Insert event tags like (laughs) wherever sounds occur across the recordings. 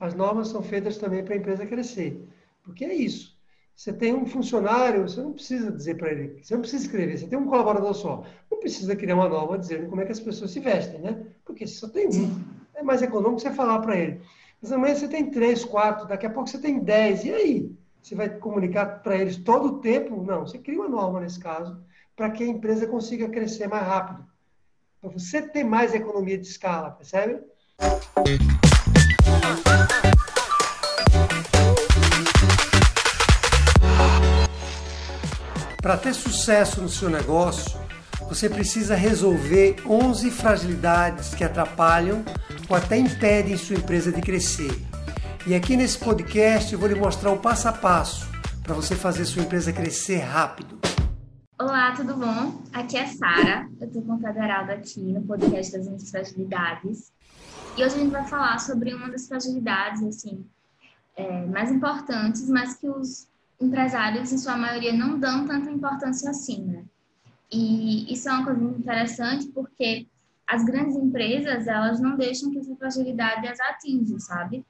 As normas são feitas também para a empresa crescer. Porque é isso. Você tem um funcionário, você não precisa dizer para ele, você não precisa escrever, você tem um colaborador só. Não precisa criar uma norma dizendo como é que as pessoas se vestem, né? Porque se só tem um, é mais econômico você falar para ele. Mas amanhã você tem três, quatro, daqui a pouco você tem dez. E aí? Você vai comunicar para eles todo o tempo? Não, você cria uma norma nesse caso, para que a empresa consiga crescer mais rápido. Para você ter mais economia de escala, percebe? Para ter sucesso no seu negócio, você precisa resolver 11 fragilidades que atrapalham ou até impedem sua empresa de crescer. E aqui nesse podcast eu vou lhe mostrar o passo a passo para você fazer sua empresa crescer rápido. Olá, tudo bom? Aqui é Sara, eu estou com o Federaldo aqui no podcast das 11 fragilidades. E hoje a gente vai falar sobre uma das fragilidades, assim, é, mais importantes, mas que os empresários, em sua maioria, não dão tanta importância assim, né? E isso é uma coisa muito interessante porque as grandes empresas, elas não deixam que essa fragilidade as atinja, sabe?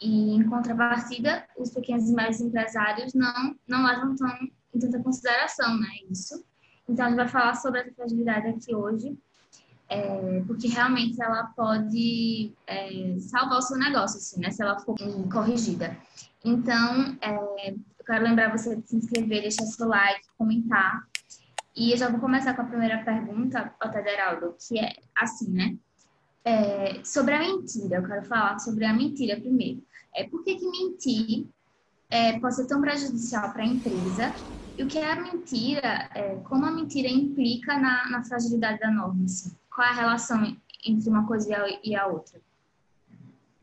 E, em contrapartida, os pequenos e médios empresários não, não levam tão, em tanta consideração, né? Isso. Então, a gente vai falar sobre essa fragilidade aqui hoje, é, porque realmente ela pode é, salvar o seu negócio, assim, né? Se ela for corrigida. Então, é, quero lembrar você de se inscrever, deixar seu like, comentar. E eu já vou começar com a primeira pergunta, Otederaldo, que é assim, né? É, sobre a mentira, eu quero falar sobre a mentira primeiro. É, por que, que mentir é, pode ser tão prejudicial para a empresa? E o que é a mentira, é, como a mentira implica na, na fragilidade da norma? Assim? Qual é a relação entre uma coisa e a, e a outra?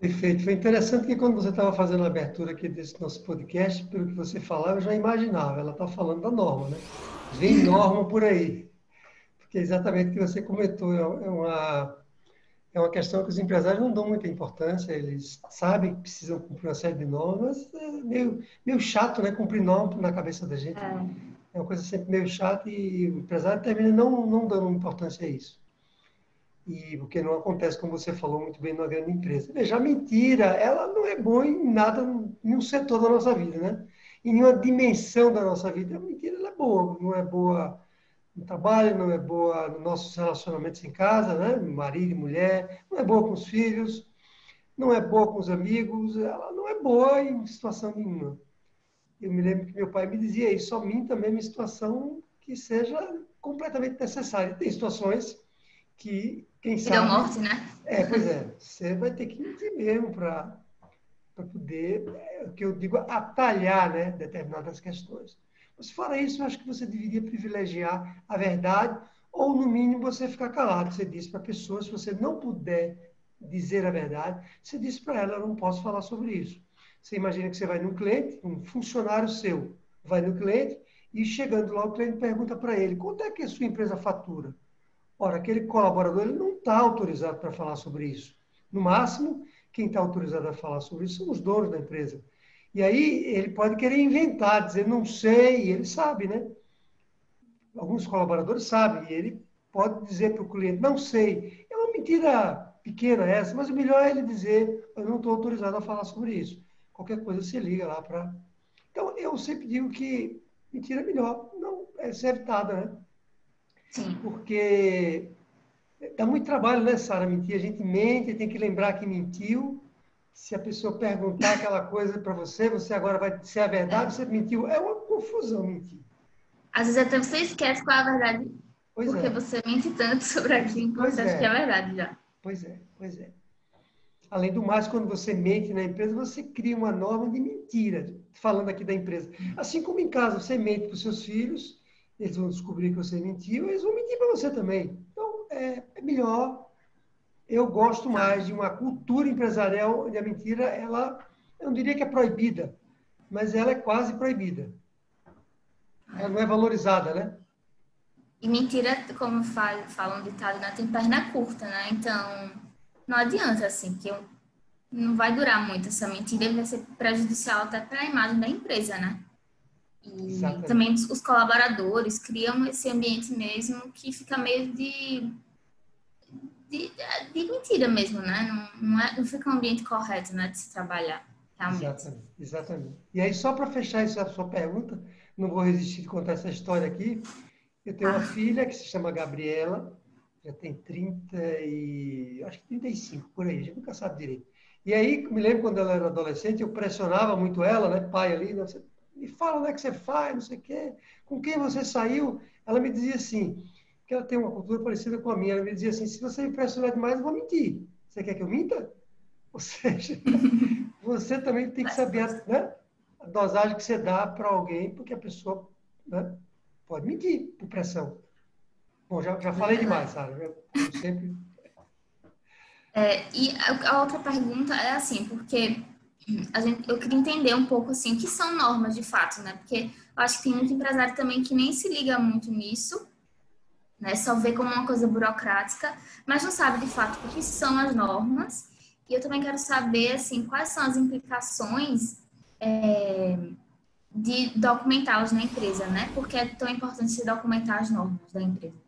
Perfeito. Foi interessante que quando você estava fazendo a abertura aqui desse nosso podcast, pelo que você falava, eu já imaginava. Ela está falando da norma, né? Vem norma por aí. Porque é exatamente o que você comentou. É, é uma, é uma questão que os empresários não dão muita importância. Eles sabem que precisam cumprir uma série de normas. É meio, meio chato, né? Cumprir norma na cabeça da gente. É, é uma coisa sempre meio chata e o empresário termina não, não dando importância a isso e o que não acontece, como você falou muito bem, numa grande empresa. Veja, a mentira, ela não é boa em nada, em nenhum setor da nossa vida, né? Em nenhuma dimensão da nossa vida. A mentira ela é boa, não é boa no trabalho, não é boa nos nossos relacionamentos em casa, né? Marido e mulher, não é boa com os filhos, não é boa com os amigos, ela não é boa em situação nenhuma. Eu me lembro que meu pai me dizia isso, só minta mesmo em situação que seja completamente necessária. Tem situações que quem sabe. Deu morte, né? É, pois é. Você vai ter que mentir mesmo para poder, é, o que eu digo, atalhar né, determinadas questões. Mas fora isso, eu acho que você deveria privilegiar a verdade, ou no mínimo você ficar calado. Você diz para a pessoa, se você não puder dizer a verdade, você diz para ela, eu não posso falar sobre isso. Você imagina que você vai num cliente, um funcionário seu, vai no cliente, e chegando lá, o cliente pergunta para ele, quanto é que a sua empresa fatura? Ora, aquele colaborador ele não está autorizado para falar sobre isso. No máximo, quem está autorizado a falar sobre isso são os donos da empresa. E aí ele pode querer inventar, dizer não sei, e ele sabe, né? Alguns colaboradores sabem, e ele pode dizer para o cliente não sei. É uma mentira pequena essa, mas o melhor é ele dizer eu não estou autorizado a falar sobre isso. Qualquer coisa você liga lá para. Então eu sempre digo que mentira é melhor, não é ser evitada, né? Sim. Porque dá muito trabalho, né, Sara, mentir. A gente mente, tem que lembrar que mentiu. Se a pessoa perguntar aquela coisa para você, você agora vai dizer a verdade, é. você mentiu. É uma confusão mentir. Às vezes até você esquece qual é a verdade. Pois porque é. você mente tanto (laughs) sobre aquilo que você acha é. que é verdade já. Pois é, pois é. Além do mais, quando você mente na empresa, você cria uma norma de mentira, falando aqui da empresa. Assim como em casa, você mente para os seus filhos, eles vão descobrir que você mentiu, eles vão mentir para você também. Então, é, é, melhor. Eu gosto mais de uma cultura empresarial onde a mentira, ela, eu não diria que é proibida, mas ela é quase proibida. Ela não é valorizada, né? E mentira, como falam um ditado, né, tem perna curta, né? Então, não adianta, assim, que eu, não vai durar muito essa mentira, vai ser prejudicial até para a imagem da empresa, né? E Exatamente. também os colaboradores criam esse ambiente mesmo que fica meio de, de, de mentira mesmo, né? Não, não, é, não fica um ambiente correto, né, de se trabalhar. Realmente. Exatamente, exatamente. E aí, só para fechar essa sua pergunta, não vou resistir de contar essa história aqui. Eu tenho ah. uma filha que se chama Gabriela, já tem 30 e... acho que 35, por aí, a gente nunca sabe direito. E aí, me lembro quando ela era adolescente, eu pressionava muito ela, né, pai ali, não sei, me fala onde é que você faz, não sei o quê, com quem você saiu. Ela me dizia assim, que ela tem uma cultura parecida com a minha, ela me dizia assim, se você me pressionar demais, eu vou mentir. Você quer que eu minta? (laughs) Ou seja, (laughs) você também tem que saber né, a dosagem que você dá para alguém, porque a pessoa né, pode mentir por pressão. Bom, já, já falei demais, sabe? Eu, eu sempre... É, e a outra pergunta é assim, porque a gente, eu queria entender um pouco assim, o que são normas de fato, né? Porque eu acho que tem muito empresário também que nem se liga muito nisso, né? Só vê como uma coisa burocrática, mas não sabe de fato o que são as normas. E eu também quero saber, assim, quais são as implicações é, de documentá-las na empresa, né? Porque é tão importante se documentar as normas da empresa.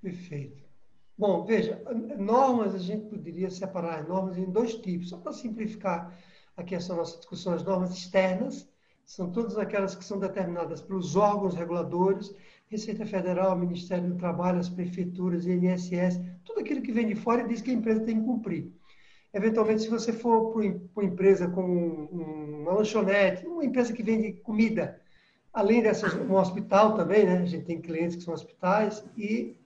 Perfeito. Bom, veja, normas, a gente poderia separar as normas em dois tipos, só para simplificar aqui essa nossa discussão, as normas externas, são todas aquelas que são determinadas pelos órgãos reguladores, Receita Federal, Ministério do Trabalho, as prefeituras, INSS, tudo aquilo que vem de fora e diz que a empresa tem que cumprir. Eventualmente, se você for para uma empresa como uma lanchonete, uma empresa que vende comida, além dessas, um hospital também, né? A gente tem clientes que são hospitais e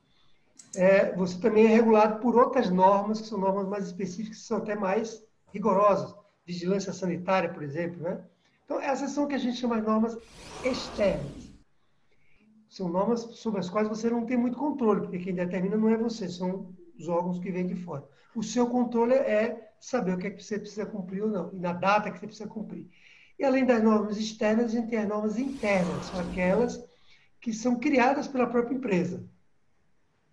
é, você também é regulado por outras normas, que são normas mais específicas, que são até mais rigorosas. Vigilância sanitária, por exemplo, né? Então, essas são o que a gente chama de normas externas. São normas sobre as quais você não tem muito controle, porque quem determina não é você, são os órgãos que vêm de fora. O seu controle é saber o que, é que você precisa cumprir ou não, e na data que você precisa cumprir. E além das normas externas, a gente tem as normas internas, são aquelas que são criadas pela própria empresa.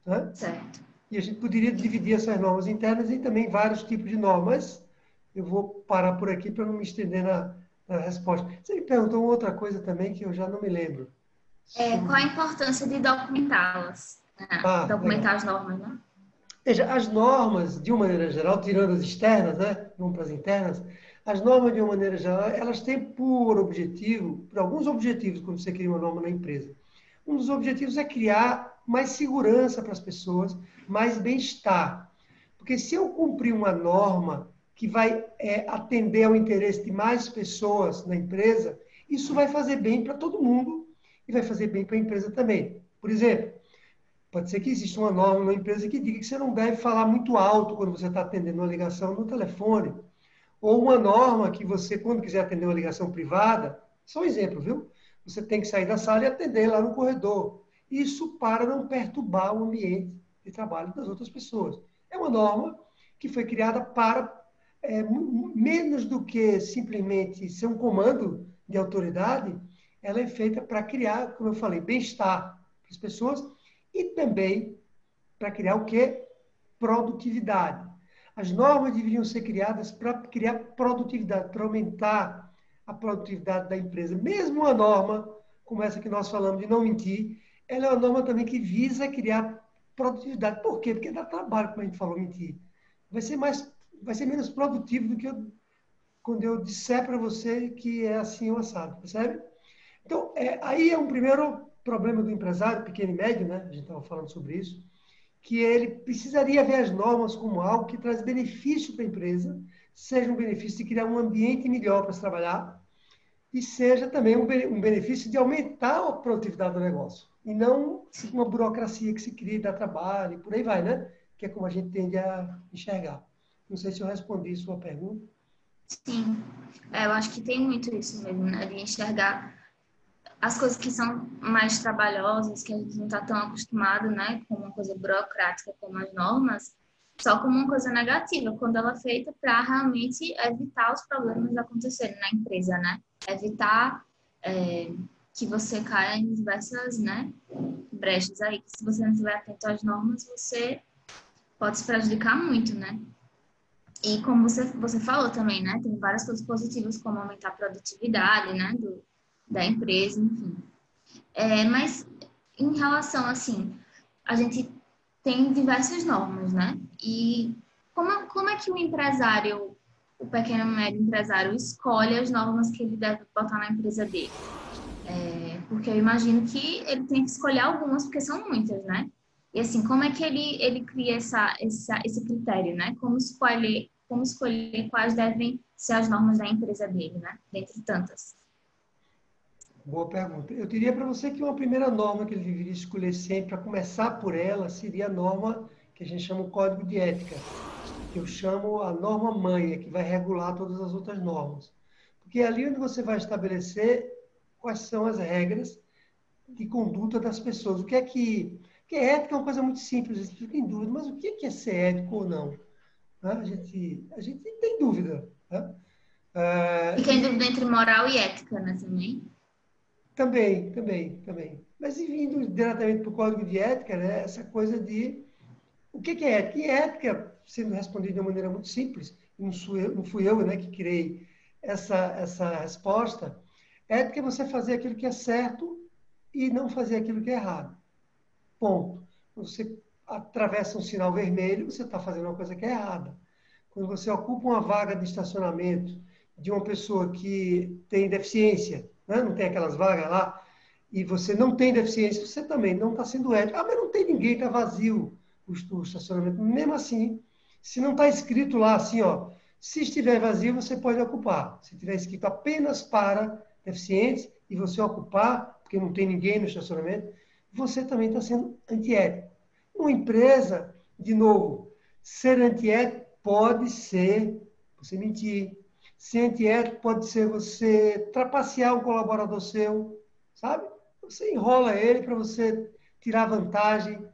Né? Certo. E a gente poderia dividir essas normas internas em também vários tipos de normas. Eu vou parar por aqui para não me estender na, na resposta. Você me perguntou outra coisa também que eu já não me lembro. É, qual a importância de documentá-las? Né? Ah, documentar as normas, né? Veja, as normas, de uma maneira geral, tirando as externas, né? Vamos para as internas, as normas, de uma maneira geral, elas têm por objetivo, por alguns objetivos, quando você cria uma norma na empresa. Um dos objetivos é criar mais segurança para as pessoas, mais bem-estar. Porque se eu cumprir uma norma que vai é, atender ao interesse de mais pessoas na empresa, isso vai fazer bem para todo mundo e vai fazer bem para a empresa também. Por exemplo, pode ser que exista uma norma na empresa que diga que você não deve falar muito alto quando você está atendendo uma ligação no telefone. Ou uma norma que você, quando quiser atender uma ligação privada, só um exemplo, viu? Você tem que sair da sala e atender lá no corredor. Isso para não perturbar o ambiente de trabalho das outras pessoas. É uma norma que foi criada para é, menos do que simplesmente ser um comando de autoridade, ela é feita para criar, como eu falei, bem-estar para as pessoas e também para criar o que? Produtividade. As normas deveriam ser criadas para criar produtividade, para aumentar a produtividade da empresa. Mesmo uma norma como essa que nós falamos de não mentir, ela é uma norma também que visa criar produtividade. Por quê? Porque dá trabalho, como a gente falou, mentir. Vai ser mais, vai ser menos produtivo do que eu, quando eu disser para você que é assim ou assado, percebe? Então, é, aí é um primeiro problema do empresário, pequeno e médio, né? A gente estava falando sobre isso, que ele precisaria ver as normas como algo que traz benefício para a empresa, seja um benefício de criar um ambiente melhor para se trabalhar, e seja também um benefício de aumentar a produtividade do negócio e não uma burocracia que se cria dá trabalho, e por aí vai, né? Que é como a gente tende a enxergar. Não sei se eu respondi sua pergunta. Sim, é, eu acho que tem muito isso mesmo, né? De enxergar as coisas que são mais trabalhosas, que a gente não está tão acostumado, né? Com uma coisa burocrática como as normas, só como uma coisa negativa, quando ela é feita para realmente evitar os problemas acontecerem na empresa, né? Evitar é, que você caia em diversas né, brechas aí, que se você não estiver atento às normas, você pode se prejudicar muito, né? E como você, você falou também, né? Tem várias coisas positivas, como aumentar a produtividade, né? Do, da empresa, enfim. É, mas em relação, assim, a gente tem diversas normas, né? E como, como é que o empresário, o pequeno e médio empresário, escolhe as normas que ele deve botar na empresa dele? É, porque eu imagino que ele tem que escolher algumas, porque são muitas, né? E assim, como é que ele, ele cria essa, essa, esse critério, né? Como escolher, como escolher quais devem ser as normas da empresa dele, né? Dentre tantas. Boa pergunta. Eu diria para você que uma primeira norma que ele deveria escolher sempre, para começar por ela, seria a norma que a gente chama o Código de Ética, que eu chamo a norma mãe, que vai regular todas as outras normas. Porque é ali onde você vai estabelecer quais são as regras de conduta das pessoas. O que é que porque ética é uma coisa muito simples, a gente fica em dúvida, mas o que é ser ético ou não? A, gente, a gente tem dúvida. Né? E tem dúvida entre moral e ética, né, também? Também, também, também. Mas vindo diretamente para o código de ética, né, essa coisa de o que é ética? E ética, sendo respondida de uma maneira muito simples, não, fui eu, não fui eu né, que criei essa, essa resposta, ética é você fazer aquilo que é certo e não fazer aquilo que é errado. Ponto. Quando você atravessa um sinal vermelho, você está fazendo uma coisa que é errada. Quando você ocupa uma vaga de estacionamento de uma pessoa que tem deficiência, né? não tem aquelas vagas lá, e você não tem deficiência, você também não está sendo ético. Ah, mas não tem ninguém, está vazio o estacionamento. Mesmo assim, se não está escrito lá assim, ó, se estiver vazio, você pode ocupar. Se tiver escrito apenas para deficientes e você ocupar, porque não tem ninguém no estacionamento, você também está sendo antiético. Uma empresa, de novo, ser antiético pode ser você mentir. Ser antiético pode ser você trapacear um colaborador seu, sabe? Você enrola ele para você tirar vantagem.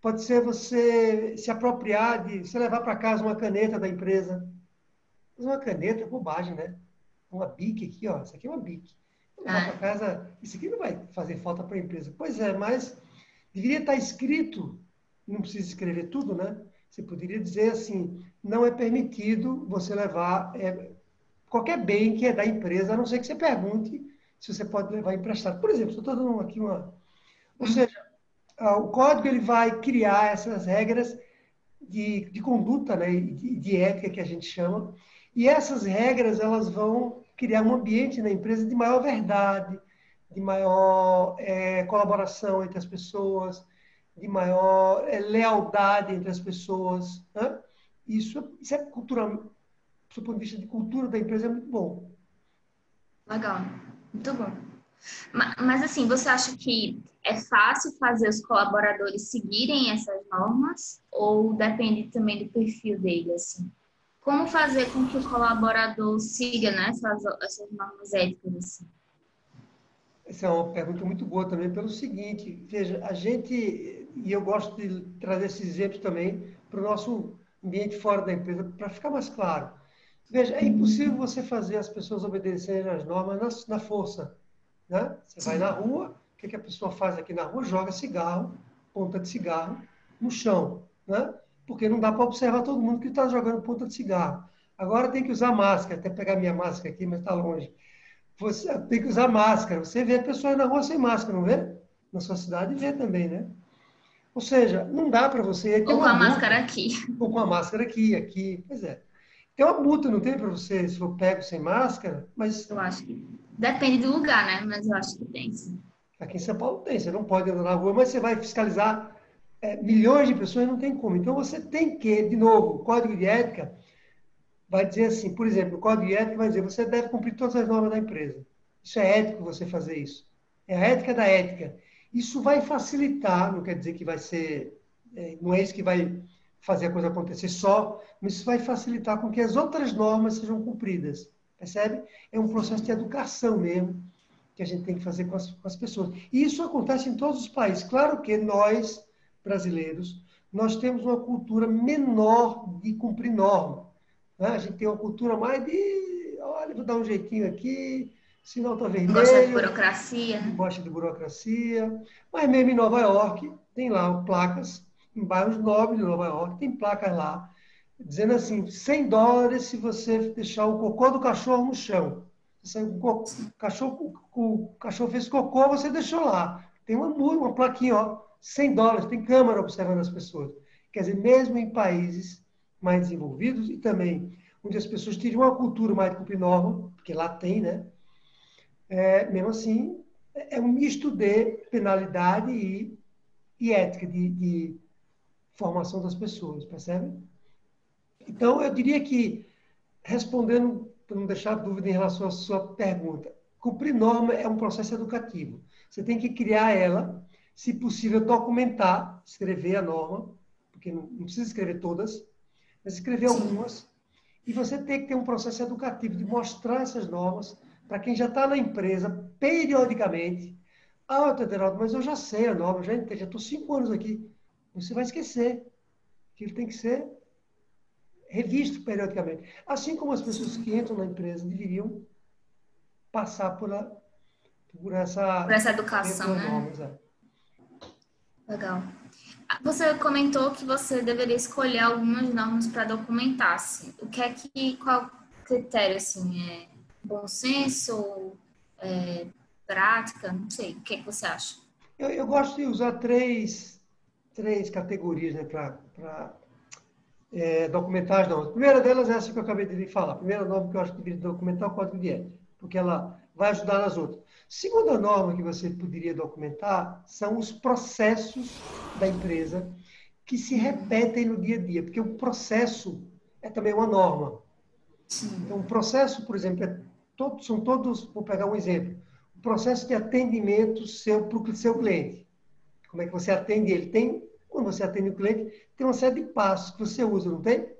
Pode ser você se apropriar de você levar para casa uma caneta da empresa. Mas uma caneta é bobagem, né? Uma bique aqui, ó. Isso aqui é uma bique levar para casa, isso aqui não vai fazer falta para a empresa. Pois é, mas deveria estar escrito, não precisa escrever tudo, né? Você poderia dizer assim, não é permitido você levar é, qualquer bem que é da empresa, a não ser que você pergunte se você pode levar emprestado. Por exemplo, estou dando aqui uma... Ou seja, o código ele vai criar essas regras de, de conduta, né, de, de ética que a gente chama, e essas regras elas vão criar um ambiente na empresa de maior verdade, de maior é, colaboração entre as pessoas, de maior é, lealdade entre as pessoas. Né? Isso, isso é cultural, do ponto de vista de cultura da empresa, é muito bom. Legal, muito bom. Mas, mas assim, você acha que é fácil fazer os colaboradores seguirem essas normas ou depende também do perfil deles? Assim? Como fazer com que o colaborador siga né, essas, essas normas éticas? Assim? Essa é uma pergunta muito boa também, pelo seguinte: veja, a gente, e eu gosto de trazer esses exemplos também para o nosso ambiente fora da empresa, para ficar mais claro. Veja, é impossível você fazer as pessoas obedecerem às normas na, na força. Né? Você vai na rua, o que, que a pessoa faz aqui na rua? Joga cigarro, ponta de cigarro, no chão. Né? Porque não dá para observar todo mundo que está jogando ponta de cigarro. Agora tem que usar máscara, até pegar minha máscara aqui, mas está longe. Você tem que usar máscara. Você vê pessoas na rua sem máscara, não vê? Na sua cidade vê também, né? Ou seja, não dá para você. Ou com a multa, máscara aqui. Ou com a máscara aqui, aqui. Pois é. Tem uma multa, não tem para você se for pego sem máscara? Mas. Eu acho que. Depende do lugar, né? Mas eu acho que tem, sim. Aqui em São Paulo tem. Você não pode andar na rua, mas você vai fiscalizar é, milhões de pessoas não tem como. Então você tem que, de novo, o código de ética vai dizer assim, por exemplo, o código de ética vai dizer você deve cumprir todas as normas da empresa. Isso é ético você fazer isso. É a ética da ética. Isso vai facilitar, não quer dizer que vai ser, é, não é isso que vai fazer a coisa acontecer só, mas isso vai facilitar com que as outras normas sejam cumpridas. Percebe? É um processo de educação mesmo que a gente tem que fazer com as, com as pessoas. E isso acontece em todos os países. Claro que nós, brasileiros, nós temos uma cultura menor de cumprir norma. Né? A gente tem uma cultura mais de, olha, vou dar um jeitinho aqui, sinal está vermelho. Gosta de burocracia. Gosta de burocracia. Mas mesmo em Nova York, tem lá placas, em bairros nobres de Nova York, tem placas lá, dizendo assim, 100 dólares se você deixar o cocô do cachorro no chão. O cachorro, o cachorro fez cocô, você deixou lá. Tem uma, uma plaquinha, ó, 100 dólares, tem câmera observando as pessoas. Quer dizer, mesmo em países mais desenvolvidos e também onde as pessoas teriam uma cultura mais de norma, porque lá tem, né? É, mesmo assim, é um misto de penalidade e, e ética, de, de formação das pessoas, percebe? Então, eu diria que, respondendo, para não deixar dúvida em relação à sua pergunta, cumprir norma é um processo educativo. Você tem que criar ela, se possível, documentar, escrever a norma, porque não, não precisa escrever todas, mas escrever algumas. E você tem que ter um processo educativo de mostrar essas normas para quem já está na empresa, periodicamente. Ah, Tederaldo, mas eu já sei a norma, já já estou cinco anos aqui. Você vai esquecer que ele tem que ser revisto periodicamente. Assim como as pessoas que entram na empresa deveriam passar por, a, por essa... Por essa educação, né? Normas, é. Legal. Você comentou que você deveria escolher algumas normas para documentar. Assim. O que é que qual critério assim é bom senso, é, prática, não sei. O que é que você acha? Eu, eu gosto de usar três três categorias né, para é, documentar as normas. A primeira delas é essa que eu acabei de falar. A primeira norma que eu acho que deveria documentar é o código de ética, porque ela vai ajudar nas outras. Segunda norma que você poderia documentar são os processos da empresa que se repetem no dia a dia, porque o processo é também uma norma. Então, o processo, por exemplo, é todo, são todos, vou pegar um exemplo, o processo de atendimento seu para o seu cliente. Como é que você atende ele? Tem, quando você atende o cliente, tem uma série de passos que você usa, não tem?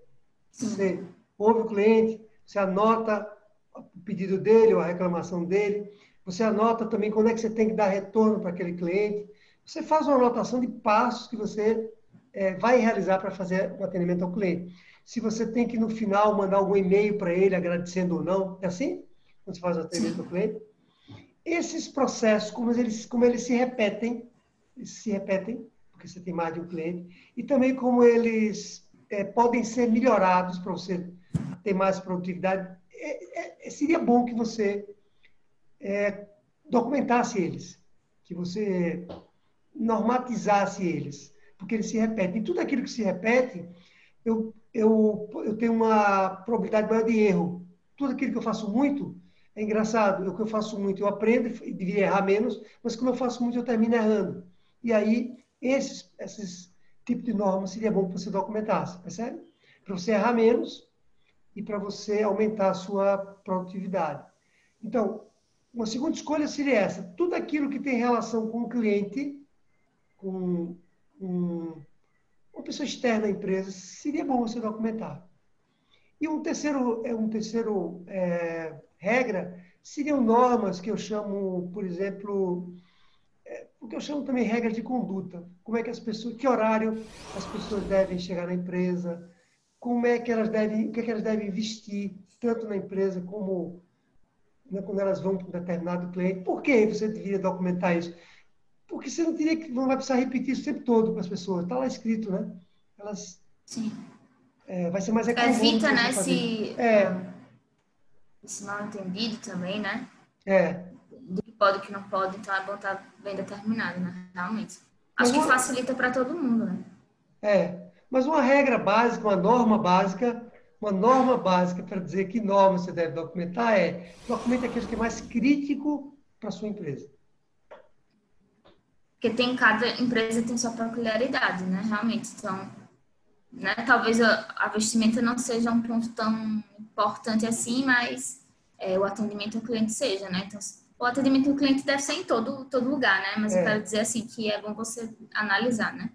Você ouve o cliente, você anota o pedido dele ou a reclamação dele, você anota também quando é que você tem que dar retorno para aquele cliente. Você faz uma anotação de passos que você é, vai realizar para fazer o atendimento ao cliente. Se você tem que, no final, mandar algum e-mail para ele agradecendo ou não, é assim? Quando você faz o atendimento ao cliente. Esses processos, como eles, como eles se repetem, eles se repetem, porque você tem mais de um cliente, e também como eles é, podem ser melhorados para você ter mais produtividade. É, é, seria bom que você é, documentasse eles, que você normatizasse eles, porque eles se repetem. E tudo aquilo que se repete, eu, eu, eu tenho uma probabilidade maior de erro. Tudo aquilo que eu faço muito, é engraçado, o que eu faço muito eu aprendo e deveria errar menos, mas como eu faço muito eu termino errando. E aí, esses, esses tipos de normas seria bom que você documentasse, percebe? Para você errar menos e para você aumentar a sua produtividade. Então, uma segunda escolha seria essa: tudo aquilo que tem relação com o cliente, com um, uma pessoa externa à empresa, seria bom você documentar. E um terceiro, é um terceiro é, regra seriam normas que eu chamo, por exemplo, é, o que eu chamo também regra de conduta. Como é que as pessoas, que horário as pessoas devem chegar na empresa, como é que elas devem, o que, é que elas devem investir tanto na empresa como né, quando elas vão para um determinado cliente. Por que você deveria documentar isso? Porque você não teria que não vai precisar repetir isso o tempo todo para as pessoas. Está lá escrito, né? Elas. Sim. É, vai ser mais econômico. Evita, né? Se, é. esse mal entendido também, né? É. Do que pode e que não pode, então é bom estar tá bem determinado, né? Realmente. Acho uma... que facilita para todo mundo, né? É. Mas uma regra básica, uma norma básica, uma norma básica para dizer que norma você deve documentar é documente aquilo que é mais crítico para a sua empresa. Porque tem cada empresa tem sua peculiaridade, né? Realmente, então, né? Talvez a, vestimenta não seja um ponto tão importante assim, mas é, o atendimento ao cliente seja, né? Então, o atendimento ao cliente deve ser em todo todo lugar, né? Mas é. eu quero dizer assim que é bom você analisar, né?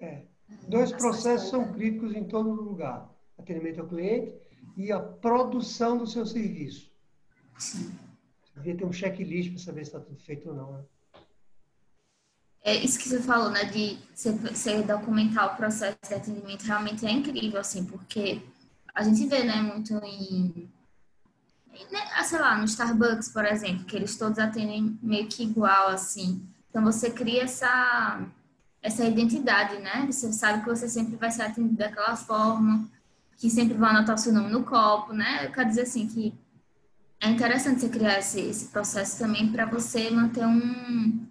É. Dois processos são críticos em todo lugar atendimento ao cliente e a produção do seu serviço. Sim. Você devia ter um checklist para saber se está tudo feito ou não. Né? É isso que você falou, né? De você, documentar o processo de atendimento realmente é incrível, assim, porque a gente vê, né, muito em, em né, ah, sei lá, no Starbucks, por exemplo, que eles todos atendem meio que igual, assim. Então você cria essa essa identidade, né? Você sabe que você sempre vai ser atendido daquela forma, que sempre vão anotar o seu nome no copo, né? Eu quero dizer assim que é interessante você criar esse, esse processo também para você manter um,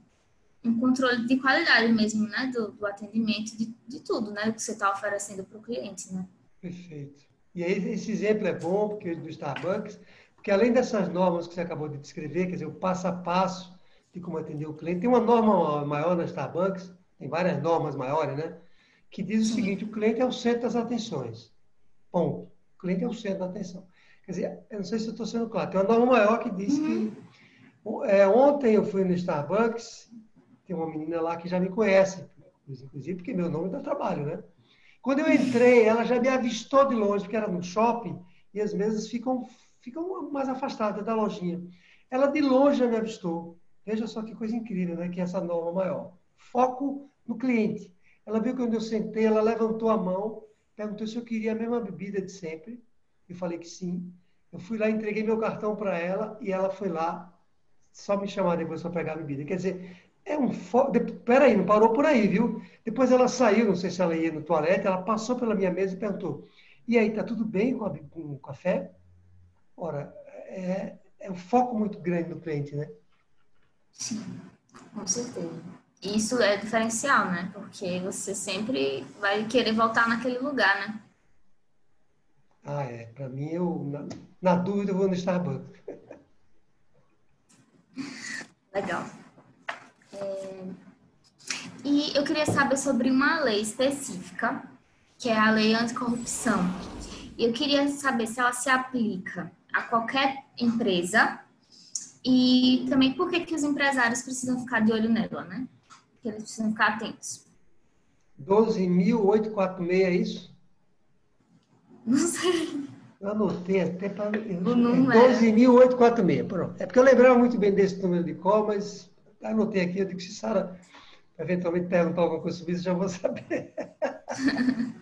um controle de qualidade mesmo, né? Do, do atendimento, de, de tudo, né? Que você está oferecendo para o cliente, né? Perfeito. E aí esse exemplo é bom, porque do Starbucks, porque além dessas normas que você acabou de descrever, quer dizer, o passo a passo de como atender o cliente, tem uma norma maior na Starbucks, tem várias normas maiores, né? Que diz o seguinte, o cliente é o centro das atenções. Ponto. O cliente é o centro da atenção. Quer dizer, eu não sei se eu estou sendo claro, tem uma norma maior que diz que... É, ontem eu fui no Starbucks tem uma menina lá que já me conhece, inclusive porque meu nome dá trabalho, né? Quando eu entrei, ela já me avistou de longe, porque era no shopping, e as mesas ficam, ficam mais afastadas da lojinha. Ela de longe já me avistou. Veja só que coisa incrível, né? Que é essa norma maior. Foco no cliente. Ela viu que quando eu sentei, ela levantou a mão, perguntou se eu queria a mesma bebida de sempre. Eu falei que sim. Eu fui lá, entreguei meu cartão para ela e ela foi lá só me chamar depois para pegar a bebida. Quer dizer, é um foco. Peraí, não parou por aí, viu? Depois ela saiu, não sei se ela ia no toalete, ela passou pela minha mesa e perguntou: E aí, tá tudo bem com, a, com o café? Ora, é, é um foco muito grande no cliente, né? Sim, com certeza. Isso é diferencial, né? Porque você sempre vai querer voltar naquele lugar, né? Ah, é. Para mim, eu, na, na dúvida, eu vou no Starbucks. (laughs) Legal. É... E eu queria saber sobre uma lei específica, que é a lei anticorrupção. E eu queria saber se ela se aplica a qualquer empresa e também por que, que os empresários precisam ficar de olho nela, né? Que eles precisam ficar atentos. 12.846, é isso? Não sei. Eu anotei até para. 12.846, é pronto. É porque eu lembrava muito bem desse número de call, mas anotei aqui, eu digo, se Sara eventualmente perguntar alguma coisa sobre isso, já vou saber. (laughs)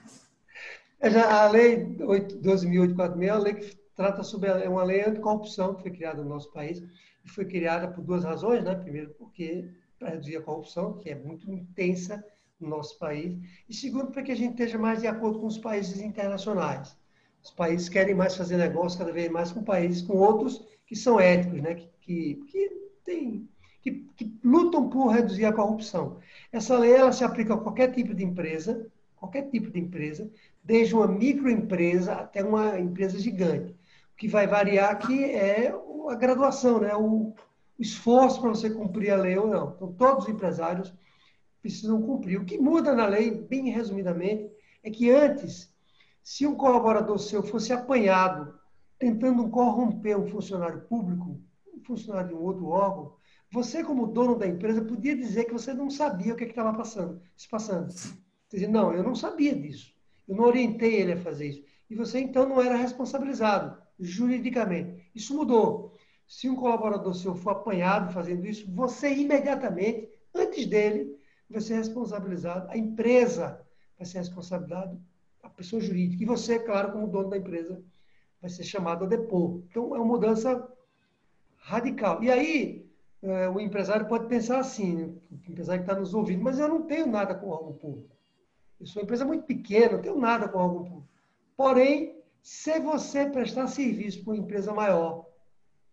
É já, a lei 12.846 é uma lei que trata sobre é uma lei anticorrupção que foi criada no nosso país e foi criada por duas razões, né? Primeiro, porque para reduzir a corrupção, que é muito intensa no nosso país, e segundo, para que a gente esteja mais de acordo com os países internacionais. Os países querem mais fazer negócio cada vez mais com países, com outros que são éticos, né? Que, que, que tem que, que lutam por reduzir a corrupção. Essa lei ela se aplica a qualquer tipo de empresa, qualquer tipo de empresa, desde uma microempresa até uma empresa gigante. O que vai variar aqui é a graduação, né? o, esforço para você cumprir a lei ou não. Então, todos os empresários precisam cumprir. O que muda na lei, bem resumidamente, é que antes, se um colaborador seu fosse apanhado tentando corromper um funcionário público, um funcionário de um outro órgão, você, como dono da empresa, podia dizer que você não sabia o que é estava passando, se passando. Você dizia, não, eu não sabia disso. Eu não orientei ele a fazer isso. E você, então, não era responsabilizado juridicamente. Isso mudou. Se um colaborador seu for apanhado fazendo isso, você imediatamente, antes dele, vai ser responsabilizado. A empresa vai ser responsabilizada, a pessoa jurídica. E você, claro, como dono da empresa, vai ser chamado a depor. Então, é uma mudança radical. E aí, é, o empresário pode pensar assim, o empresário que está nos ouvindo, mas eu não tenho nada com o órgão público. Eu sou uma empresa muito pequena, não tenho nada com o órgão público. Porém, se você prestar serviço para uma empresa maior,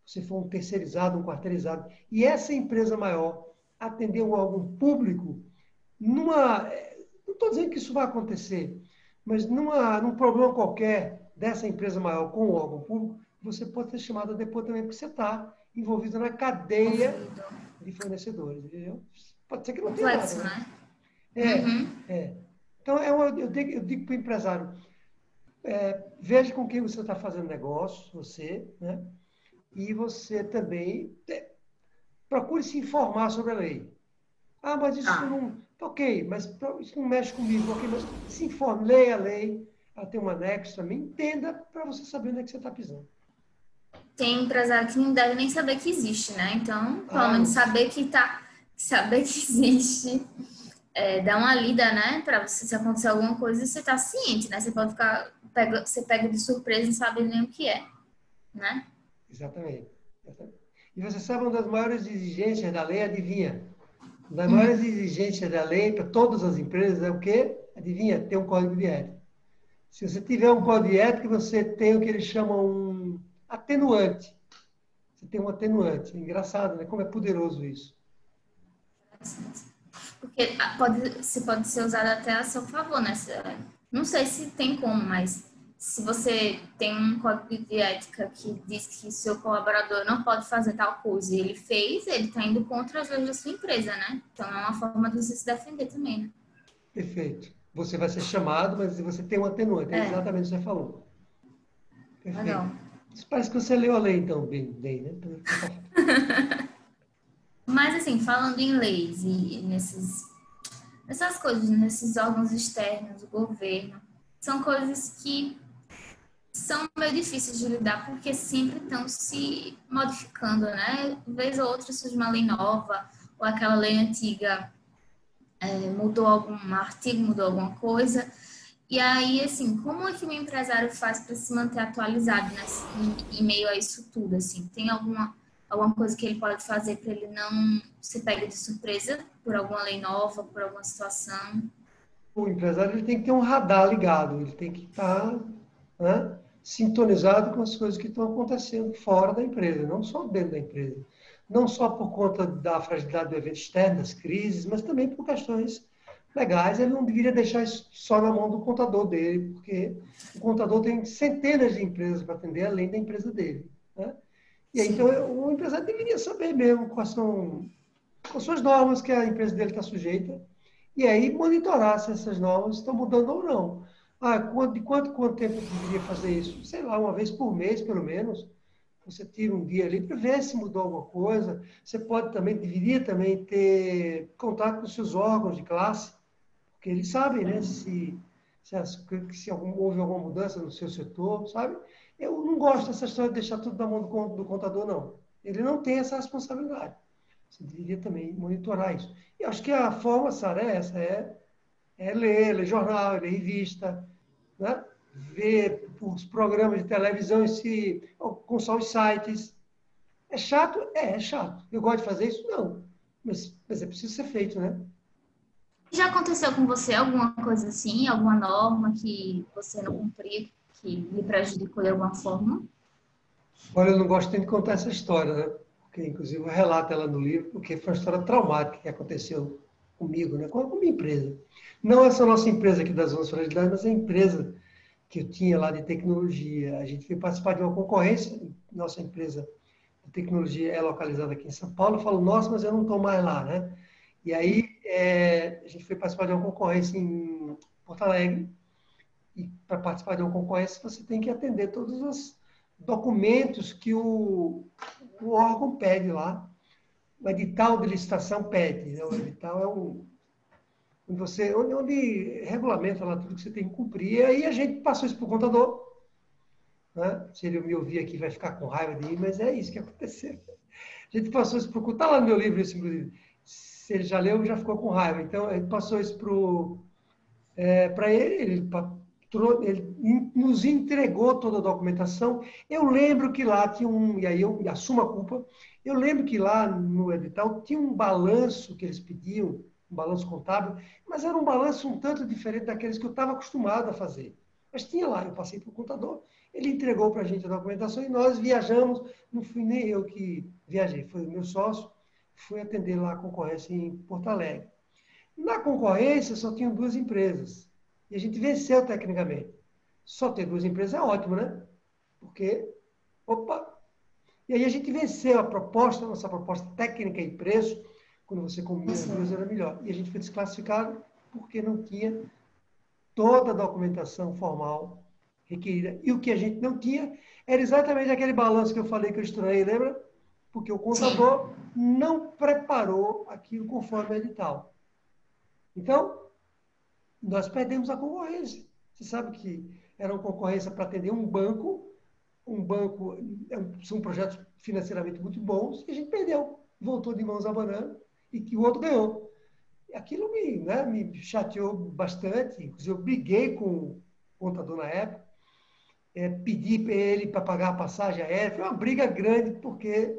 se for um terceirizado, um quarteirizado, e essa empresa maior atender um órgão público, numa. Não estou dizendo que isso vai acontecer, mas numa, num problema qualquer dessa empresa maior com o órgão público, você pode ser chamado a depor também, porque você está envolvido na cadeia de fornecedores, entendeu? Pode ser que não tenha nada. Né? né? É, uhum. é. Então, é uma, eu, digo, digo para o empresário, é, veja com quem você está fazendo negócio, você, né? E você também procure se informar sobre a lei. Ah, mas isso ah. não... Ok, mas isso não mexe comigo. Ok, mas se informe, leia a lei, ela tem um anexo também, entenda para você saber onde é que você está pisando tem empresário que não deve nem saber que existe, né? Então, pelo ah, menos saber que tá, saber que existe, é, dá uma lida, né? Para você se acontecer alguma coisa, você tá ciente, né? Você pode ficar, pega, você pega de surpresa e não sabe nem o que é, né? Exatamente. E você sabe uma das maiores exigências da lei, adivinha? Uma das hum. maiores exigências da lei para todas as empresas é o quê? Adivinha? Ter um código de ética. Se você tiver um código de ética, você tem o que eles chamam um atenuante. Você tem um atenuante. É engraçado, né? Como é poderoso isso. Porque pode, se pode ser usado até a seu favor, né? Não sei se tem como, mas se você tem um código de ética que diz que seu colaborador não pode fazer tal coisa e ele fez, ele está indo contra as leis da sua empresa, né? Então é uma forma de você se defender também, né? Perfeito. Você vai ser chamado, mas você tem um atenuante. É, é exatamente o que você falou. Perfeito. Legal. Isso parece que você leu a lei, então, bem, bem né? (laughs) mas, assim, falando em leis e nesses, nessas coisas, nesses órgãos externos, o governo, são coisas que são meio difíceis de lidar porque sempre estão se modificando, né? Vez ou outra surge uma lei nova ou aquela lei antiga é, mudou algum artigo, mudou alguma coisa. E aí, assim, como é que o empresário faz para se manter atualizado nesse, em, em, meio a isso tudo? Assim, tem alguma alguma coisa que ele pode fazer para ele não se pegue de surpresa por alguma lei nova, por alguma situação? O empresário ele tem que ter um radar ligado, ele tem que estar tá, né, sintonizado com as coisas que estão acontecendo fora da empresa, não só dentro da empresa. Não só por conta da fragilidade do evento externo, das crises, mas também por questões legais. Ele não deveria deixar isso só na mão do contador dele, porque o contador tem centenas de empresas para atender, além da empresa dele. Né? E aí, então, o empresário deveria saber mesmo quais são, quais são as normas que a empresa dele está sujeita, e aí monitorar se essas normas estão mudando ou não. Ah, de quanto, quanto tempo eu deveria fazer isso? Sei lá, uma vez por mês, pelo menos. Você tira um dia ali para ver se mudou alguma coisa. Você pode também, deveria também ter contato com seus órgãos de classe, porque eles sabem, né, se, se, se algum, houve alguma mudança no seu setor, sabe? Eu não gosto dessa história de deixar tudo na mão do, do contador, não. Ele não tem essa responsabilidade. Você deveria também monitorar isso. E acho que a forma, Sara, é essa, é é ler, ler jornal, ler revista, né? ver os programas de televisão em si, com só os sites. É chato? É, é chato. Eu gosto de fazer isso? Não. Mas, mas é preciso ser feito, né? Já aconteceu com você alguma coisa assim, alguma norma que você não cumpriu, que lhe prejudicou de alguma forma? Olha, eu não gosto nem de contar essa história, né? Porque, inclusive, eu relato ela no livro, porque foi uma história traumática que aconteceu comigo, né? com a minha empresa. Não essa nossa empresa aqui das Zonas Fragilidade, mas a empresa que eu tinha lá de tecnologia. A gente veio participar de uma concorrência, nossa empresa de tecnologia é localizada aqui em São Paulo. Eu falo, nossa, mas eu não estou mais lá, né? E aí é, a gente foi participar de uma concorrência em Porto Alegre. E para participar de uma concorrência, você tem que atender todos os documentos que o, o órgão pede lá. O edital de licitação pede. Né? O edital é um, você, onde, onde regulamenta lá tudo que você tem que cumprir. E aí a gente passou isso para o contador. Né? Se ele me ouvir aqui, vai ficar com raiva de mim, mas é isso que aconteceu. A gente passou isso para o Está lá no meu livro, isso, inclusive. Se ele já leu, já ficou com raiva. Então, a gente passou isso para é, ele, ele, ele nos entregou toda a documentação. Eu lembro que lá tinha um, e aí eu assumo a culpa, eu lembro que lá no edital tinha um balanço que eles pediam, um balanço contábil, mas era um balanço um tanto diferente daqueles que eu estava acostumado a fazer. Mas tinha lá, eu passei para o contador, ele entregou para a gente a documentação e nós viajamos. Não fui nem eu que viajei, foi o meu sócio, fui atender lá a concorrência em Porto Alegre. Na concorrência só tinham duas empresas e a gente venceu tecnicamente. Só ter duas empresas é ótimo, né? Porque, opa! E aí a gente venceu a proposta, nossa proposta técnica e preço, quando você comia as duas era melhor. E a gente foi desclassificado porque não tinha toda a documentação formal requerida. E o que a gente não tinha era exatamente aquele balanço que eu falei que eu estranhei, lembra? Porque o contador não preparou aquilo conforme o edital. Então, nós perdemos a concorrência. Você sabe que era uma concorrência para atender um banco, um banco, é são projetos financeiramente muito bons, e a gente perdeu. Voltou de mãos abanando e que o outro ganhou. Aquilo me, né, me chateou bastante, inclusive eu briguei com o contador na época, é, pedi para ele para pagar a passagem aérea, foi uma briga grande, porque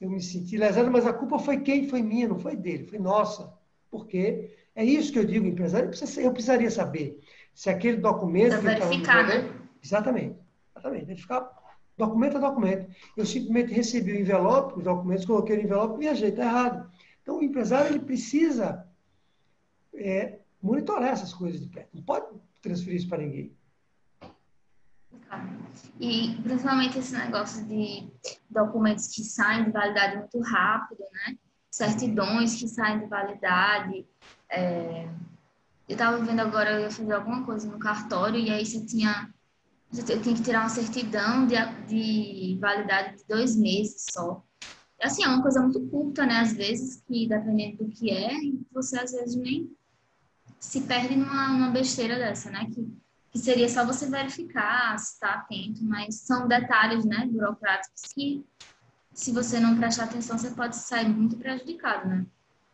eu me senti lesado, mas a culpa foi quem? Foi minha, não foi dele, foi nossa. Porque é isso que eu digo, empresário, eu precisaria saber se aquele documento... Para verificar, né? Exatamente, exatamente, verificar documento a documento. Eu simplesmente recebi o envelope, os documentos, coloquei no envelope e viajei, está errado. Então, o empresário ele precisa é, monitorar essas coisas de perto. Não pode transferir isso para ninguém. E principalmente esse negócio de documentos que saem de validade muito rápido, né? Certidões que saem de validade. É... Eu estava vendo agora, eu ia fazer alguma coisa no cartório e aí você tinha. Eu tinha que tirar uma certidão de, de validade de dois meses só. Assim, é uma coisa muito curta, né? Às vezes, que dependendo do que é, você às vezes nem se perde numa, numa besteira dessa, né? Que que seria só você verificar se está atento, mas são detalhes, né, burocráticos que, se você não prestar atenção, você pode sair muito prejudicado, né?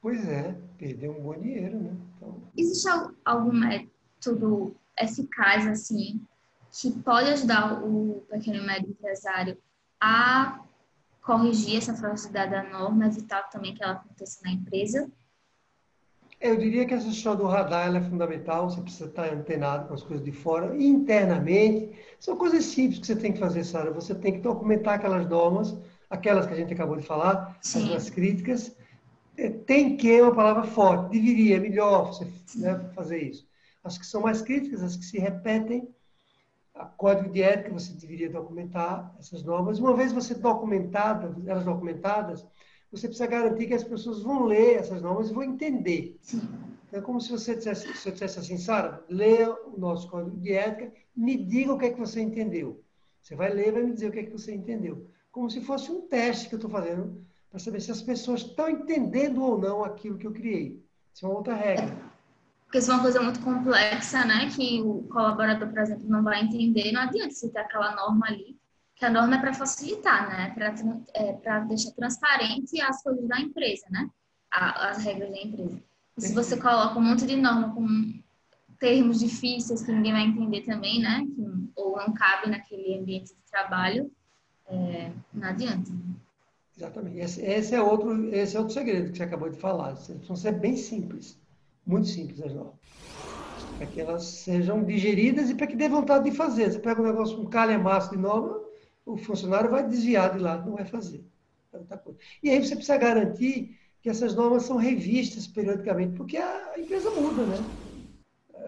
Pois é, perder um bom dinheiro, né? Então... Existe algum método eficaz, assim, que pode ajudar o pequeno e médio empresário a corrigir essa fragilidade da norma, evitar também que ela aconteça na empresa? Eu diria que essa história do radar é fundamental, você precisa estar antenado com as coisas de fora. Internamente, são coisas simples que você tem que fazer, Sara. Você tem que documentar aquelas normas, aquelas que a gente acabou de falar, Sim. as críticas. É, tem que é uma palavra forte, deveria, é melhor você né, fazer isso. As que são mais críticas, as que se repetem, a código de ética você deveria documentar essas normas. Uma vez você documentada, elas documentadas, você precisa garantir que as pessoas vão ler essas normas e vão entender. É como se você dissesse, se eu dissesse assim, Sara, leia o nosso código de ética, me diga o que é que você entendeu. Você vai ler e vai me dizer o que é que você entendeu. Como se fosse um teste que eu estou fazendo para saber se as pessoas estão entendendo ou não aquilo que eu criei. Isso é uma outra regra. Porque isso é uma coisa muito complexa, né? Que o colaborador, por exemplo, não vai entender. Não adianta você ter aquela norma ali que a norma é para facilitar, né? Para é, deixar transparente as coisas da empresa, né? as regras da empresa. E se você coloca um monte de norma com termos difíceis que ninguém vai entender também, né? Que, ou não cabe naquele ambiente de trabalho, é, não adianta. Né? Exatamente. Esse, esse, é outro, esse é outro segredo que você acabou de falar. Precisam ser bem simples, muito simples as normas. Para que elas sejam digeridas e para que dê vontade de fazer. Você pega um negócio, um calhamaço de norma, o funcionário vai desviar de lá, não vai fazer. E aí você precisa garantir que essas normas são revistas periodicamente, porque a empresa muda, né?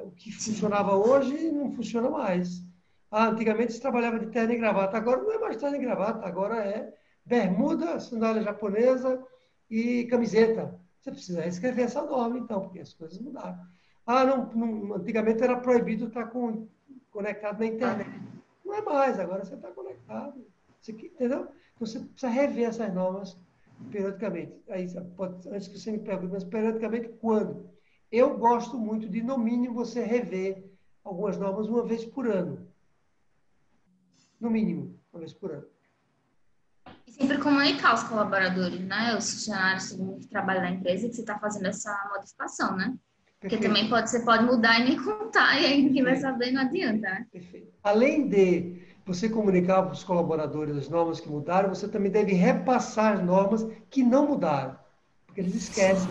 O que funcionava hoje não funciona mais. Ah, antigamente se trabalhava de terno e gravata, agora não é mais terno e gravata, agora é bermuda, sandália japonesa e camiseta. Você precisa reescrever essa norma, então, porque as coisas mudaram. Ah, não, não antigamente era proibido estar com, conectado na internet. Não é mais, agora você está conectado. Você, entendeu? Então você precisa rever essas normas periodicamente. Aí, pode, antes que você me pergunte, mas periodicamente quando? Eu gosto muito de, no mínimo, você rever algumas normas uma vez por ano. No mínimo, uma vez por ano. Sempre comunicar os colaboradores, né? Os funcionários que trabalham na empresa que você está fazendo essa modificação, né? Porque também pode, você pode mudar e nem contar, e aí ninguém vai saber, não adianta. Né? Perfeito. Além de você comunicar para os colaboradores as normas que mudaram, você também deve repassar as normas que não mudaram, porque eles esquecem.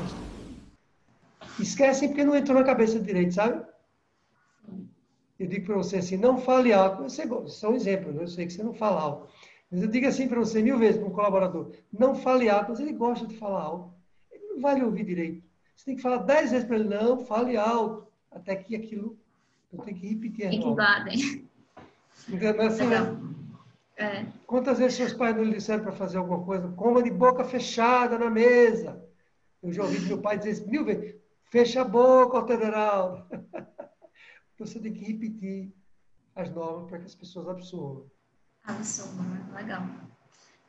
Esquecem porque não entrou na cabeça direito, sabe? Eu digo para você assim, não fale alto. Você, são é exemplos, né? eu sei que você não fala alto. Mas eu digo assim para você mil vezes para um colaborador, não fale alto, mas ele gosta de falar alto. Ele não vai lhe ouvir direito. Você tem que falar dez vezes para ele, não, fale alto, até que aquilo, eu tenho que repetir. Tem que guardem. Entendeu? Assim, é. Quantas vezes seus pais não lhe disseram para fazer alguma coisa? Coma de boca fechada na mesa. Eu já ouvi meu pai dizer isso mil vezes. Fecha a boca, Alteveraldo. (laughs) Então você tem que repetir as normas para que as pessoas absorvam. Absorvam, né? legal.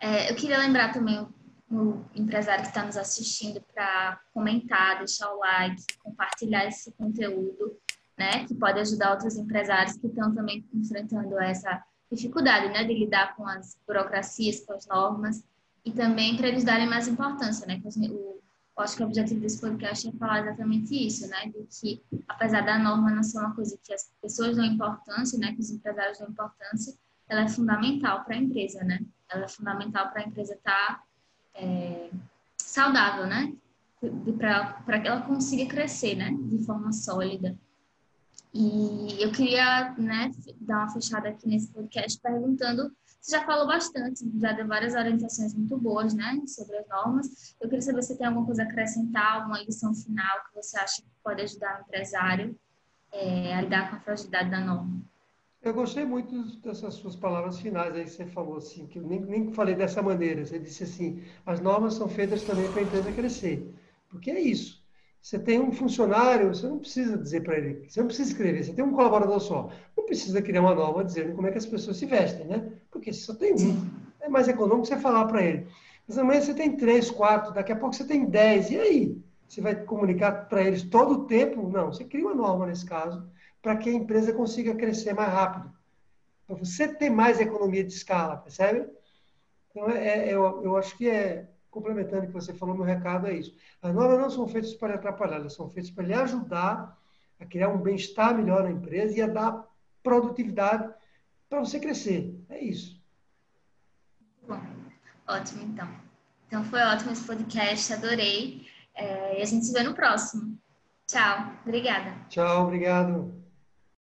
É, eu queria lembrar também o empresário que está nos assistindo para comentar, deixar o like, compartilhar esse conteúdo, né? Que pode ajudar outros empresários que estão também enfrentando essa dificuldade, né? De lidar com as burocracias, com as normas e também para eles darem mais importância, né? O, eu acho que o objetivo desse podcast é falar exatamente isso, né? De que, apesar da norma não ser uma coisa que as pessoas dão importância, né? Que os empresários dão importância, ela é fundamental para a empresa, né? Ela é fundamental para a empresa estar tá é, saudável, né? Para que ela consiga crescer, né? De forma sólida. E eu queria né, dar uma fechada aqui nesse podcast perguntando, você já falou bastante, já deu várias orientações muito boas né, sobre as normas. Eu queria saber se tem alguma coisa a acrescentar, uma lição final que você acha que pode ajudar o empresário é, a lidar com a fragilidade da norma. Eu gostei muito dessas suas palavras finais aí que você falou, assim, que eu nem, nem falei dessa maneira. Você disse assim, as normas são feitas também para a empresa crescer. Porque é isso. Você tem um funcionário, você não precisa dizer para ele, você não precisa escrever, você tem um colaborador só. Não precisa criar uma norma dizendo como é que as pessoas se vestem, né? Porque se só tem um, é mais econômico você falar para ele. Mas amanhã você tem três, quatro, daqui a pouco você tem dez, e aí? Você vai comunicar para eles todo o tempo? Não, você cria uma norma nesse caso, para que a empresa consiga crescer mais rápido. Para você ter mais economia de escala, percebe? Então, é, é, eu, eu acho que é, complementando o que você falou, meu recado é isso. As normas não são feitas para atrapalhar, elas são feitas para lhe ajudar a criar um bem-estar melhor na empresa e a dar produtividade para você crescer. É isso. Bom, ótimo então. Então foi ótimo esse podcast, adorei. É, e a gente se vê no próximo. Tchau, obrigada. Tchau, obrigado.